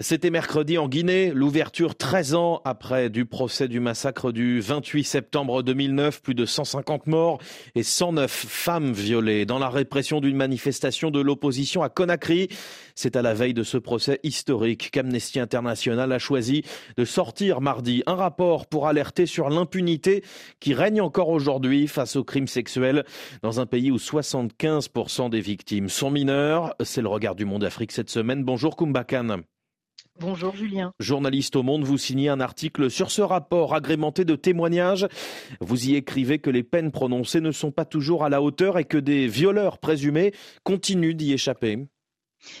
C'était mercredi en Guinée, l'ouverture 13 ans après du procès du massacre du 28 septembre 2009, plus de 150 morts et 109 femmes violées dans la répression d'une manifestation de l'opposition à Conakry. C'est à la veille de ce procès historique qu'Amnesty International a choisi de sortir mardi un rapport pour alerter sur l'impunité qui règne encore aujourd'hui face aux crimes sexuels dans un pays où 75% des victimes sont mineures. C'est le regard du monde Afrique cette semaine. Bonjour Kumbakan. Bonjour Julien. Journaliste au Monde, vous signez un article sur ce rapport agrémenté de témoignages. Vous y écrivez que les peines prononcées ne sont pas toujours à la hauteur et que des violeurs présumés continuent d'y échapper.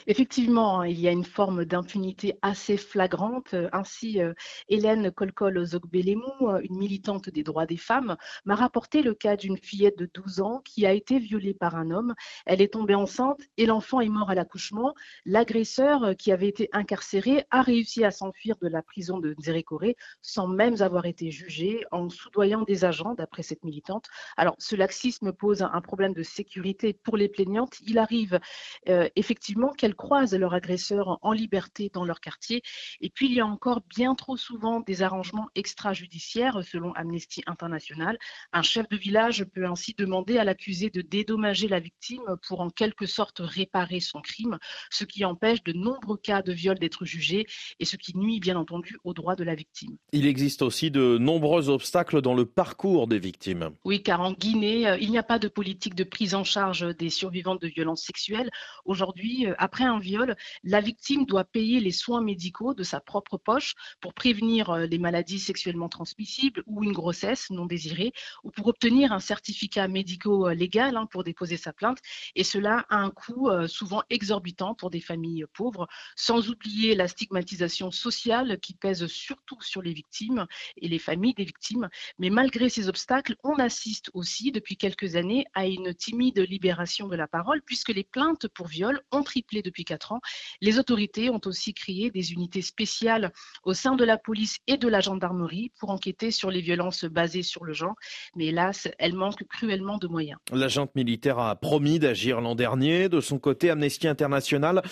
Effectivement, hein, il y a une forme d'impunité assez flagrante. Ainsi, euh, Hélène Kolkol-Zogbelemou, euh, une militante des droits des femmes, m'a rapporté le cas d'une fillette de 12 ans qui a été violée par un homme. Elle est tombée enceinte et l'enfant est mort à l'accouchement. L'agresseur, euh, qui avait été incarcéré, a réussi à s'enfuir de la prison de Nzerekore sans même avoir été jugé en soudoyant des agents, d'après cette militante. Alors, ce laxisme pose un problème de sécurité pour les plaignantes. Il arrive effectivement qu'elles croisent leur agresseur en liberté dans leur quartier. Et puis, il y a encore bien trop souvent des arrangements extrajudiciaires, selon Amnesty International. Un chef de village peut ainsi demander à l'accusé de dédommager la victime pour en quelque sorte réparer son crime, ce qui empêche de nombreux cas de viol d'être jugés et ce qui nuit bien entendu aux droits de la victime. Il existe aussi de nombreux obstacles dans le parcours des victimes. Oui, car en Guinée, euh, il n'y a pas de politique de prise en charge des survivantes de violences sexuelles. Aujourd'hui, euh, après un viol, la victime doit payer les soins médicaux de sa propre poche pour prévenir euh, les maladies sexuellement transmissibles ou une grossesse non désirée, ou pour obtenir un certificat médico-légal hein, pour déposer sa plainte. Et cela a un coût euh, souvent exorbitant pour des familles pauvres, sans oublier la stigmatisation sociale qui pèse surtout sur les victimes et les familles des victimes. Mais malgré ces obstacles, on assiste aussi depuis quelques années à une timide libération de la parole, puisque les plaintes pour viol ont triplé depuis quatre ans. Les autorités ont aussi créé des unités spéciales au sein de la police et de la gendarmerie pour enquêter sur les violences basées sur le genre. Mais hélas, elles manquent cruellement de moyens. L'agente militaire a promis d'agir l'an dernier. De son côté, Amnesty International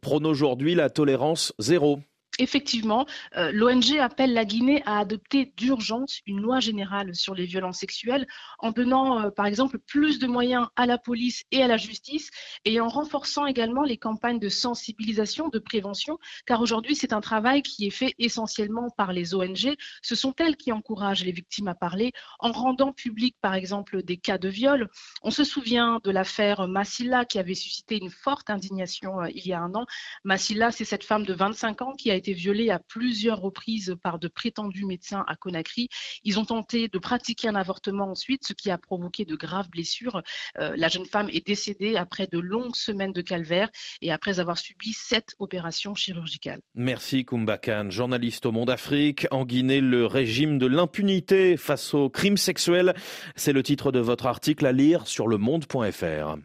prône aujourd'hui la tolérance zéro Effectivement, euh, l'ONG appelle la Guinée à adopter d'urgence une loi générale sur les violences sexuelles en donnant, euh, par exemple, plus de moyens à la police et à la justice et en renforçant également les campagnes de sensibilisation, de prévention, car aujourd'hui, c'est un travail qui est fait essentiellement par les ONG. Ce sont elles qui encouragent les victimes à parler en rendant public, par exemple, des cas de viol. On se souvient de l'affaire Massila qui avait suscité une forte indignation euh, il y a un an. Massila, c'est cette femme de 25 ans qui a été été violée à plusieurs reprises par de prétendus médecins à Conakry. Ils ont tenté de pratiquer un avortement ensuite, ce qui a provoqué de graves blessures. Euh, la jeune femme est décédée après de longues semaines de calvaire et après avoir subi sept opérations chirurgicales. Merci Kumbakan, journaliste au Monde Afrique. En Guinée, le régime de l'impunité face aux crimes sexuels, c'est le titre de votre article à lire sur le monde.fr.